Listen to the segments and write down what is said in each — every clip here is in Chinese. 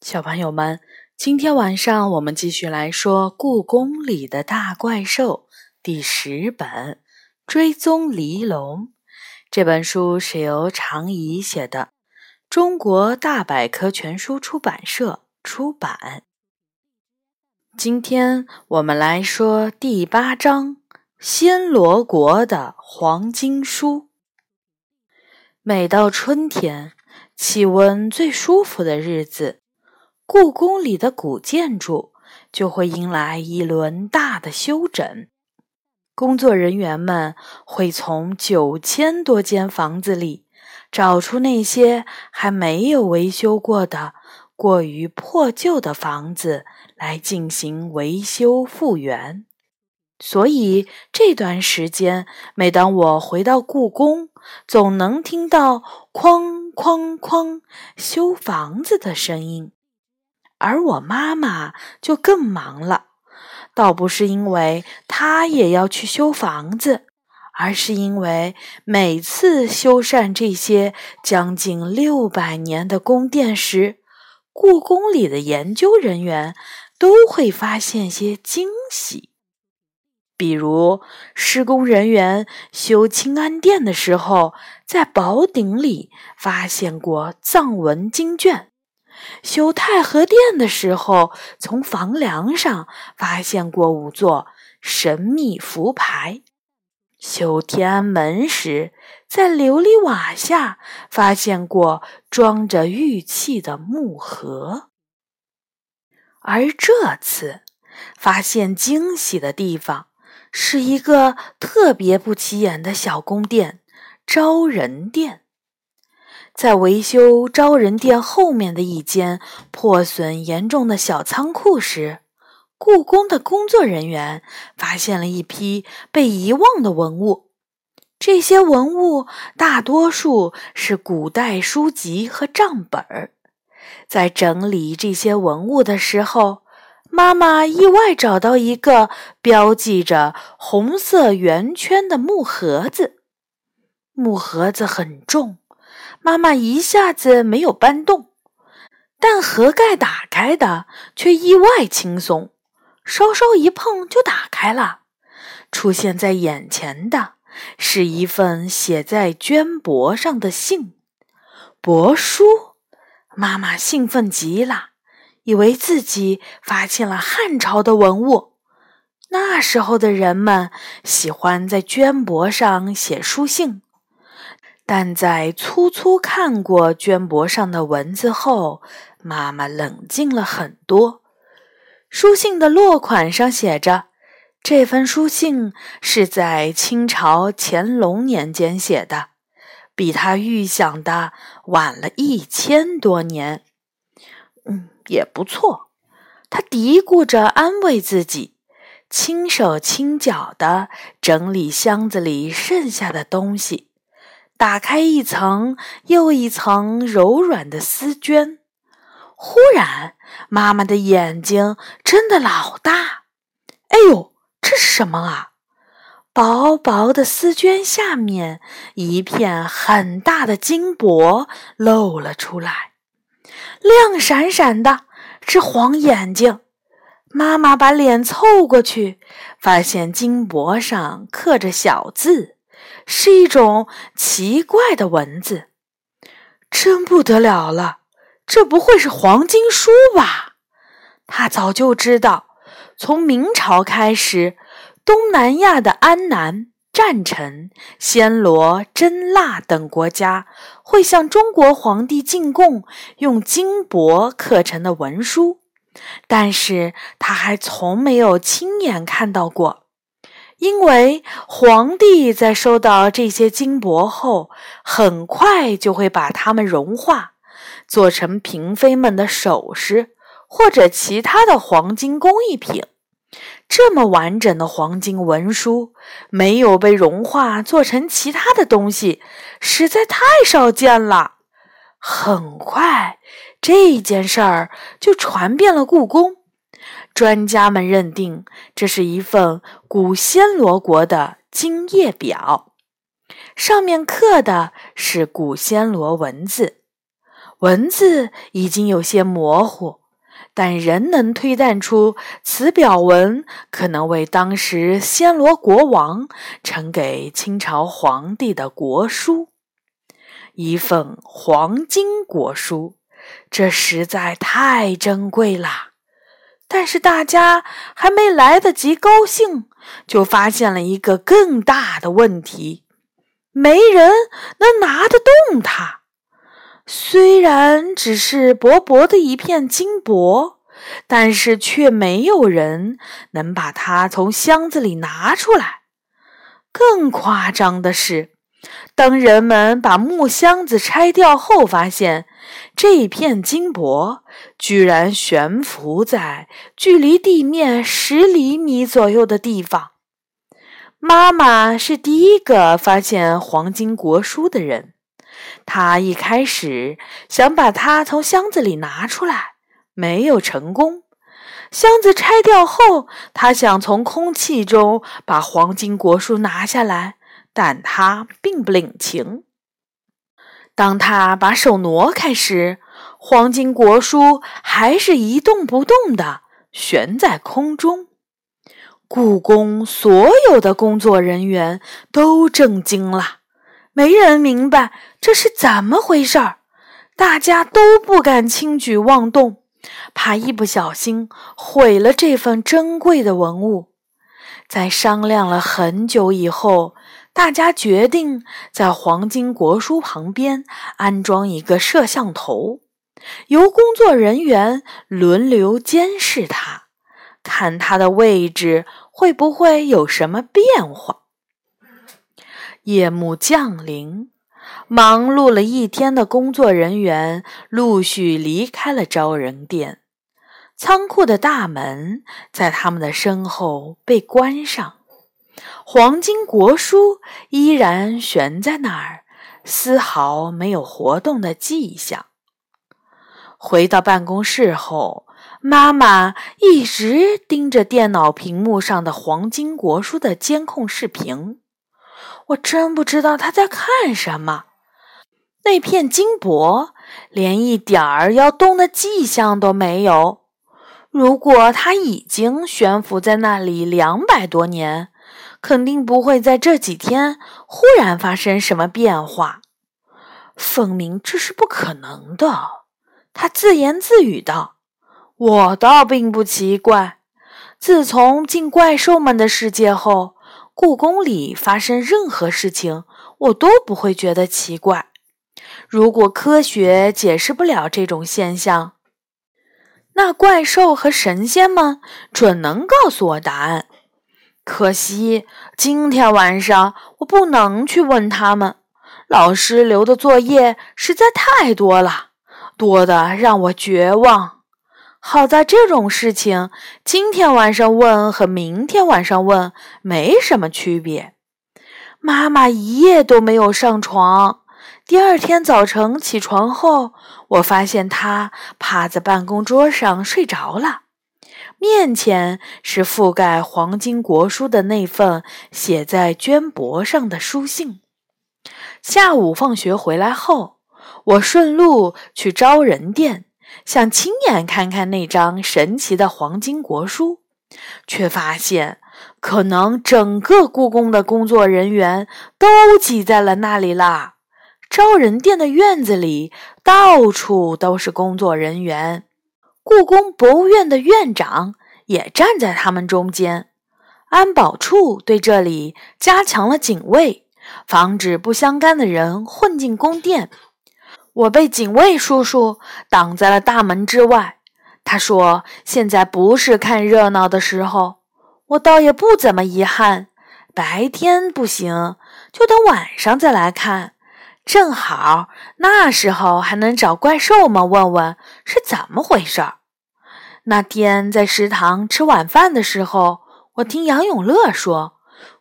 小朋友们，今天晚上我们继续来说《故宫里的大怪兽》第十本《追踪离龙》。这本书是由常怡写的，中国大百科全书出版社出版。今天我们来说第八章《暹罗国的黄金书》。每到春天，气温最舒服的日子。故宫里的古建筑就会迎来一轮大的修整，工作人员们会从九千多间房子里找出那些还没有维修过的、过于破旧的房子来进行维修复原。所以这段时间，每当我回到故宫，总能听到“哐哐哐”修房子的声音。而我妈妈就更忙了，倒不是因为她也要去修房子，而是因为每次修缮这些将近六百年的宫殿时，故宫里的研究人员都会发现些惊喜。比如，施工人员修清安殿的时候，在宝鼎里发现过藏文经卷。修太和殿的时候，从房梁上发现过五座神秘符牌；修天安门时，在琉璃瓦下发现过装着玉器的木盒。而这次发现惊喜的地方，是一个特别不起眼的小宫殿——昭仁殿。在维修昭仁殿后面的一间破损严重的小仓库时，故宫的工作人员发现了一批被遗忘的文物。这些文物大多数是古代书籍和账本儿。在整理这些文物的时候，妈妈意外找到一个标记着红色圆圈的木盒子。木盒子很重。妈妈一下子没有搬动，但盒盖打开的却意外轻松，稍稍一碰就打开了。出现在眼前的是一份写在绢帛上的信，帛书。妈妈兴奋极了，以为自己发现了汉朝的文物。那时候的人们喜欢在绢帛上写书信。但在粗粗看过绢帛上的文字后，妈妈冷静了很多。书信的落款上写着：“这封书信是在清朝乾隆年间写的，比他预想的晚了一千多年。”嗯，也不错。他嘀咕着安慰自己，轻手轻脚地整理箱子里剩下的东西。打开一层又一层柔软的丝绢，忽然，妈妈的眼睛睁得老大。哎呦，这是什么啊？薄薄的丝绢下面，一片很大的金箔露了出来，亮闪闪的，是黄眼睛。妈妈把脸凑过去，发现金箔上刻着小字。是一种奇怪的文字，真不得了了！这不会是黄金书吧？他早就知道，从明朝开始，东南亚的安南、占城、暹罗、真腊等国家会向中国皇帝进贡用金箔刻成的文书，但是他还从没有亲眼看到过。因为皇帝在收到这些金箔后，很快就会把它们融化，做成嫔妃们的首饰或者其他的黄金工艺品。这么完整的黄金文书，没有被融化做成其他的东西，实在太少见了。很快，这件事儿就传遍了故宫。专家们认定，这是一份古暹罗国的金叶表，上面刻的是古暹罗文字。文字已经有些模糊，但仍能推断出此表文可能为当时暹罗国王呈给清朝皇帝的国书，一份黄金国书。这实在太珍贵了。但是大家还没来得及高兴，就发现了一个更大的问题：没人能拿得动它。虽然只是薄薄的一片金箔，但是却没有人能把它从箱子里拿出来。更夸张的是，当人们把木箱子拆掉后，发现这片金箔居然悬浮在距离地面十厘米左右的地方。妈妈是第一个发现黄金国书的人。她一开始想把它从箱子里拿出来，没有成功。箱子拆掉后，他想从空气中把黄金国书拿下来，但他并不领情。当他把手挪开时，黄金国书还是一动不动地悬在空中。故宫所有的工作人员都震惊了。没人明白这是怎么回事儿，大家都不敢轻举妄动，怕一不小心毁了这份珍贵的文物。在商量了很久以后，大家决定在黄金国书旁边安装一个摄像头，由工作人员轮流监视它，看它的位置会不会有什么变化。夜幕降临，忙碌了一天的工作人员陆续离开了招人店。仓库的大门在他们的身后被关上，黄金国书依然悬在那儿，丝毫没有活动的迹象。回到办公室后，妈妈一直盯着电脑屏幕上的黄金国书的监控视频。我真不知道他在看什么。那片金箔连一点儿要动的迹象都没有。如果它已经悬浮在那里两百多年，肯定不会在这几天忽然发生什么变化。凤鸣这是不可能的。他自言自语道：“我倒并不奇怪。自从进怪兽们的世界后。”故宫里发生任何事情，我都不会觉得奇怪。如果科学解释不了这种现象，那怪兽和神仙们准能告诉我答案。可惜今天晚上我不能去问他们，老师留的作业实在太多了，多的让我绝望。好在这种事情，今天晚上问和明天晚上问没什么区别。妈妈一夜都没有上床。第二天早晨起床后，我发现她趴在办公桌上睡着了，面前是覆盖黄金国书的那份写在绢帛上的书信。下午放学回来后，我顺路去招人店。想亲眼看看那张神奇的黄金国书，却发现可能整个故宫的工作人员都挤在了那里啦。招人殿的院子里到处都是工作人员，故宫博物院的院长也站在他们中间。安保处对这里加强了警卫，防止不相干的人混进宫殿。我被警卫叔叔挡在了大门之外。他说：“现在不是看热闹的时候。”我倒也不怎么遗憾。白天不行，就等晚上再来看。正好那时候还能找怪兽们问问是怎么回事儿。那天在食堂吃晚饭的时候，我听杨永乐说。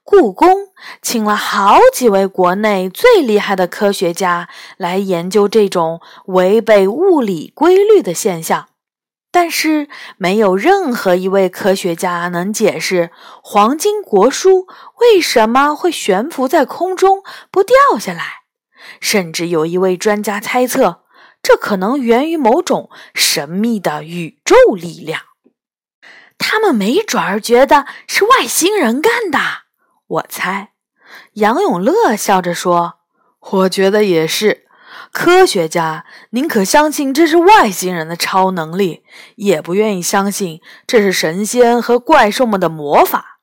故宫请了好几位国内最厉害的科学家来研究这种违背物理规律的现象，但是没有任何一位科学家能解释黄金国书为什么会悬浮在空中不掉下来。甚至有一位专家猜测，这可能源于某种神秘的宇宙力量。他们没准儿觉得是外星人干的，我猜。杨永乐笑着说：“我觉得也是。科学家宁可相信这是外星人的超能力，也不愿意相信这是神仙和怪兽们的魔法。”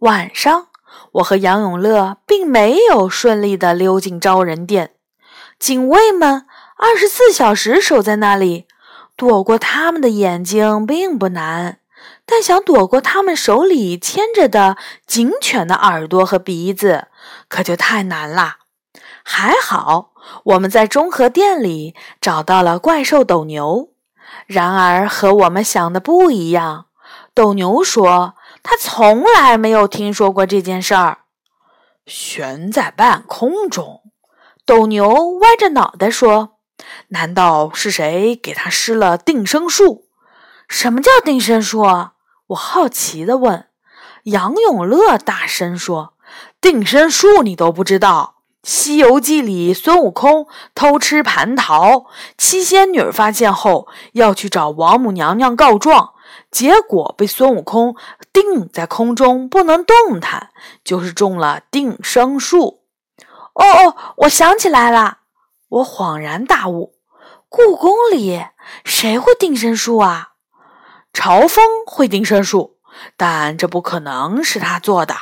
晚上，我和杨永乐并没有顺利地溜进招人殿，警卫们二十四小时守在那里，躲过他们的眼睛并不难。但想躲过他们手里牵着的警犬的耳朵和鼻子，可就太难了。还好，我们在中和店里找到了怪兽斗牛。然而和我们想的不一样，斗牛说他从来没有听说过这件事儿。悬在半空中，斗牛歪着脑袋说：“难道是谁给他施了定身术？什么叫定身术？”我好奇地问杨永乐，大声说：“定身术你都不知道？《西游记》里孙悟空偷吃蟠桃，七仙女发现后要去找王母娘娘告状，结果被孙悟空定在空中不能动弹，就是中了定身术。”哦哦，我想起来了，我恍然大悟，故宫里谁会定身术啊？朝风会定身术，但这不可能是他做的。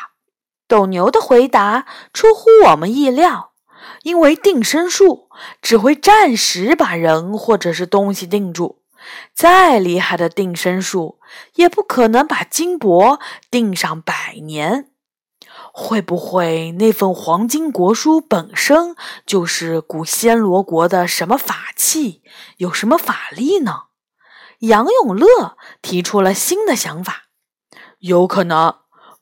斗牛的回答出乎我们意料，因为定身术只会暂时把人或者是东西定住，再厉害的定身术也不可能把金箔定上百年。会不会那份黄金国书本身就是古暹罗国的什么法器，有什么法力呢？杨永乐提出了新的想法，有可能，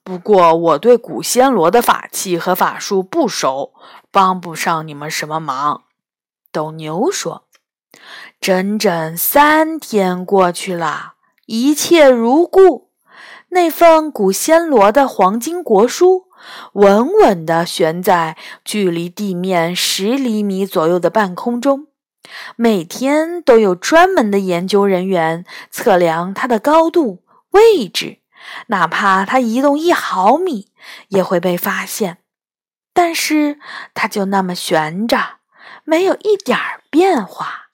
不过我对古暹罗的法器和法术不熟，帮不上你们什么忙。斗牛说：“整整三天过去了，一切如故。那份古暹罗的黄金国书稳稳地悬在距离地面十厘米左右的半空中。”每天都有专门的研究人员测量它的高度、位置，哪怕它移动一毫米也会被发现。但是它就那么悬着，没有一点儿变化。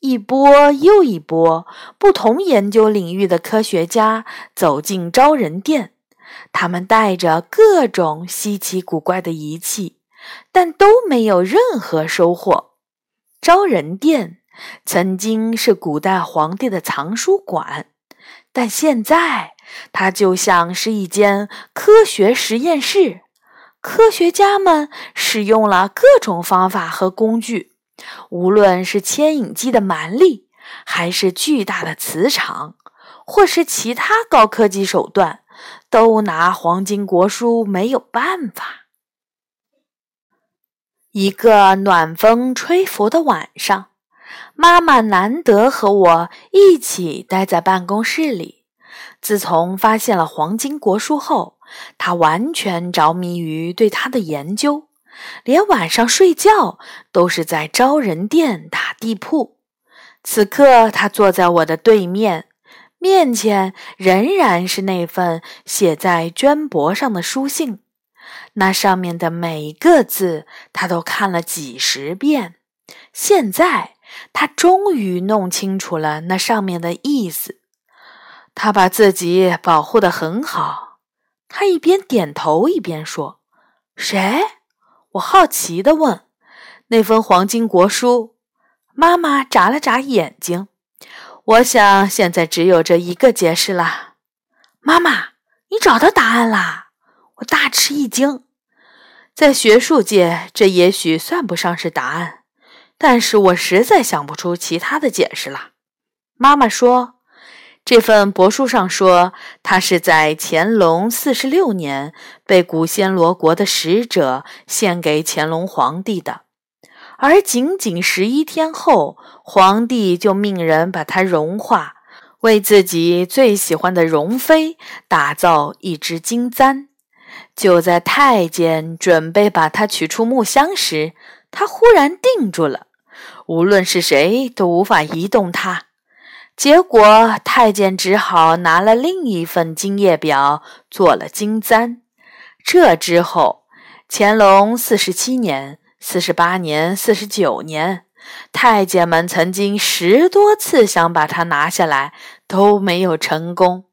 一波又一波不同研究领域的科学家走进招人殿，他们带着各种稀奇古怪的仪器，但都没有任何收获。招人殿曾经是古代皇帝的藏书馆，但现在它就像是一间科学实验室。科学家们使用了各种方法和工具，无论是牵引机的蛮力，还是巨大的磁场，或是其他高科技手段，都拿黄金国书没有办法。一个暖风吹拂的晚上，妈妈难得和我一起待在办公室里。自从发现了黄金国书后，她完全着迷于对它的研究，连晚上睡觉都是在招人殿打地铺。此刻，她坐在我的对面，面前仍然是那份写在绢帛上的书信。那上面的每一个字，他都看了几十遍。现在，他终于弄清楚了那上面的意思。他把自己保护得很好。他一边点头一边说：“谁？”我好奇地问。“那封黄金国书。”妈妈眨了眨眼睛。“我想，现在只有这一个解释了。”妈妈，你找到答案啦？我大吃一惊，在学术界，这也许算不上是答案，但是我实在想不出其他的解释了。妈妈说，这份帛书上说，它是在乾隆四十六年被古暹罗国的使者献给乾隆皇帝的，而仅仅十一天后，皇帝就命人把它融化，为自己最喜欢的容妃打造一只金簪。就在太监准备把它取出木箱时，他忽然定住了。无论是谁都无法移动它。结果，太监只好拿了另一份金叶表做了金簪。这之后，乾隆四十七年、四十八年、四十九年，太监们曾经十多次想把它拿下来，都没有成功。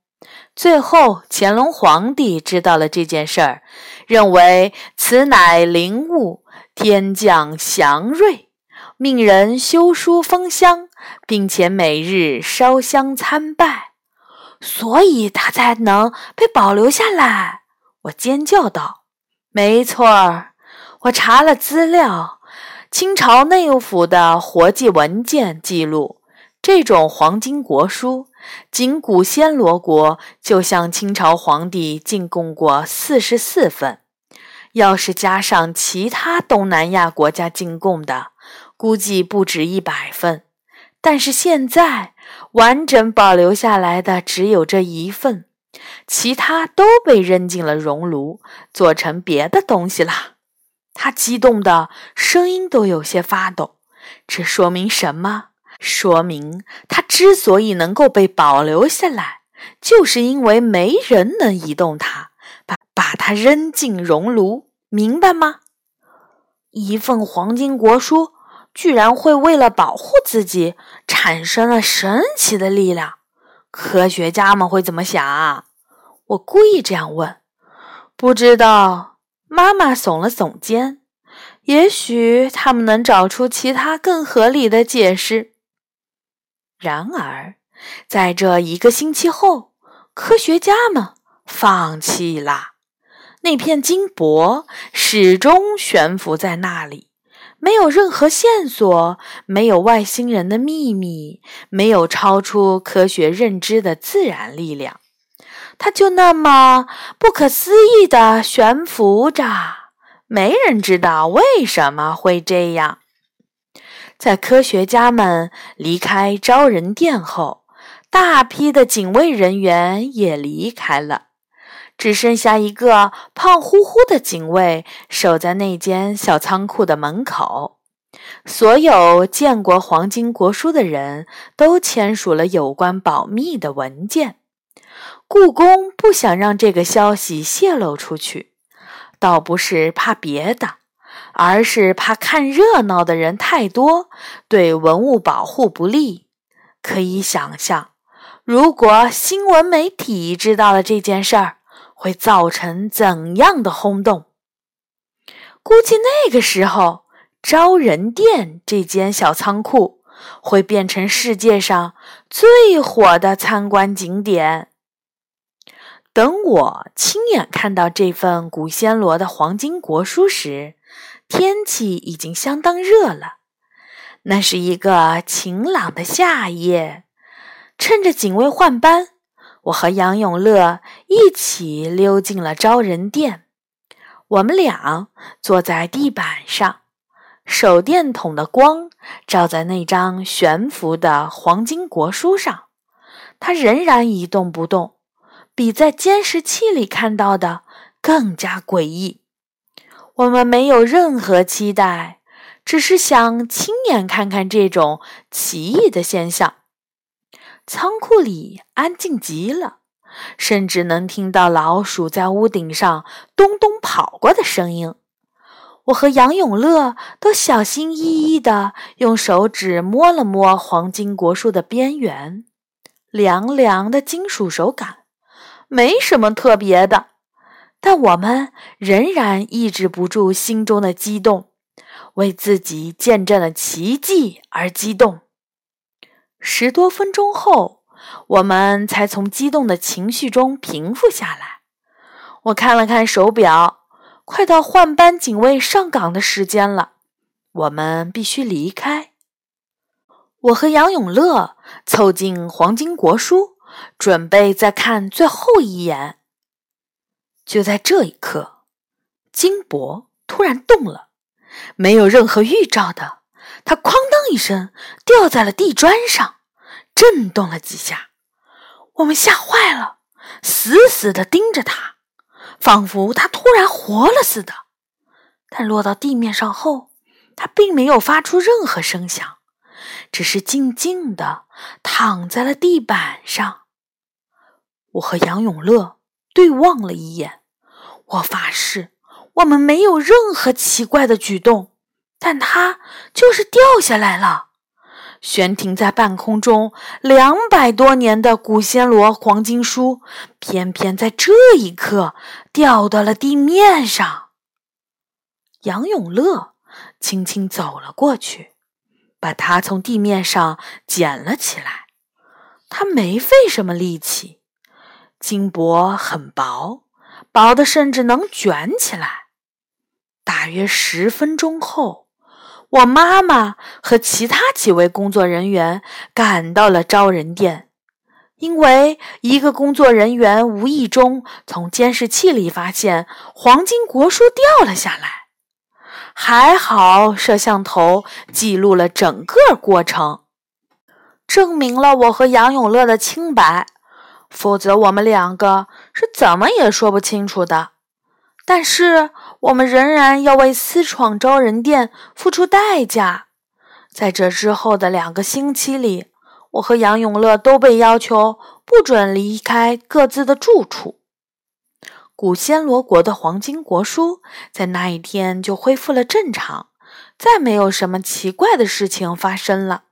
最后，乾隆皇帝知道了这件事儿，认为此乃灵物，天降祥瑞，命人修书封箱，并且每日烧香参拜，所以它才能被保留下来。我尖叫道：“没错儿，我查了资料，清朝内务府的活记文件记录，这种黄金国书。”仅古暹罗国就向清朝皇帝进贡过四十四份，要是加上其他东南亚国家进贡的，估计不止一百份。但是现在完整保留下来的只有这一份，其他都被扔进了熔炉，做成别的东西啦。他激动的声音都有些发抖，这说明什么？说明他之所以能够被保留下来，就是因为没人能移动它，把把它扔进熔炉，明白吗？一份黄金国书居然会为了保护自己产生了神奇的力量，科学家们会怎么想啊？我故意这样问，不知道。妈妈耸了耸肩，也许他们能找出其他更合理的解释。然而，在这一个星期后，科学家们放弃了。那片金箔始终悬浮在那里，没有任何线索，没有外星人的秘密，没有超出科学认知的自然力量，它就那么不可思议地悬浮着。没人知道为什么会这样。在科学家们离开招人殿后，大批的警卫人员也离开了，只剩下一个胖乎乎的警卫守在那间小仓库的门口。所有见过黄金国书的人都签署了有关保密的文件。故宫不想让这个消息泄露出去，倒不是怕别的。而是怕看热闹的人太多，对文物保护不利。可以想象，如果新闻媒体知道了这件事儿，会造成怎样的轰动？估计那个时候，招人殿这间小仓库会变成世界上最火的参观景点。等我亲眼看到这份古暹罗的黄金国书时，天气已经相当热了，那是一个晴朗的夏夜。趁着警卫换班，我和杨永乐一起溜进了招人殿。我们俩坐在地板上，手电筒的光照在那张悬浮的黄金国书上，它仍然一动不动，比在监视器里看到的更加诡异。我们没有任何期待，只是想亲眼看看这种奇异的现象。仓库里安静极了，甚至能听到老鼠在屋顶上咚咚跑过的声音。我和杨永乐都小心翼翼地用手指摸了摸黄金国树的边缘，凉凉的金属手感，没什么特别的。但我们仍然抑制不住心中的激动，为自己见证了奇迹而激动。十多分钟后，我们才从激动的情绪中平复下来。我看了看手表，快到换班警卫上岗的时间了，我们必须离开。我和杨永乐凑近黄金国书，准备再看最后一眼。就在这一刻，金箔突然动了，没有任何预兆的，它哐当一声掉在了地砖上，震动了几下。我们吓坏了，死死地盯着它，仿佛它突然活了似的。但落到地面上后，它并没有发出任何声响，只是静静的躺在了地板上。我和杨永乐对望了一眼，我发誓我们没有任何奇怪的举动，但它就是掉下来了。悬停在半空中两百多年的古仙罗黄金书，偏偏在这一刻掉到了地面上。杨永乐轻轻走了过去，把它从地面上捡了起来。他没费什么力气，金箔很薄，薄的甚至能卷起来。大约十分钟后。我妈妈和其他几位工作人员赶到了招人店，因为一个工作人员无意中从监视器里发现黄金国书掉了下来。还好摄像头记录了整个过程，证明了我和杨永乐的清白，否则我们两个是怎么也说不清楚的。但是。我们仍然要为私闯招人店付出代价。在这之后的两个星期里，我和杨永乐都被要求不准离开各自的住处。古暹罗国的黄金国书在那一天就恢复了正常，再没有什么奇怪的事情发生了。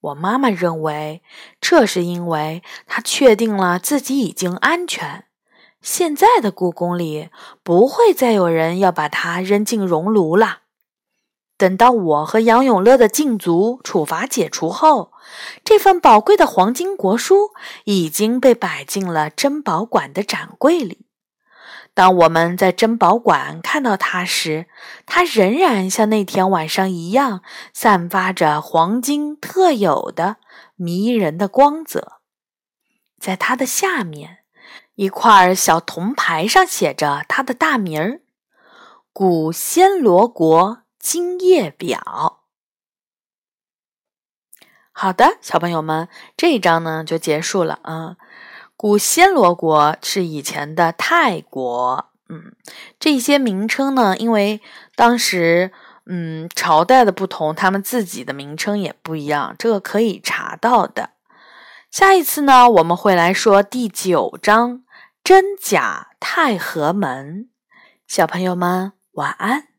我妈妈认为，这是因为她确定了自己已经安全。现在的故宫里不会再有人要把它扔进熔炉了。等到我和杨永乐的禁足处罚解除后，这份宝贵的黄金国书已经被摆进了珍宝馆的展柜里。当我们在珍宝馆看到它时，它仍然像那天晚上一样，散发着黄金特有的迷人的光泽。在它的下面。一块小铜牌上写着它的大名儿——古暹罗国金叶表。好的，小朋友们，这一章呢就结束了啊。古暹罗国是以前的泰国，嗯，这些名称呢，因为当时嗯朝代的不同，他们自己的名称也不一样，这个可以查到的。下一次呢，我们会来说第九章。真假太和门，小朋友们晚安。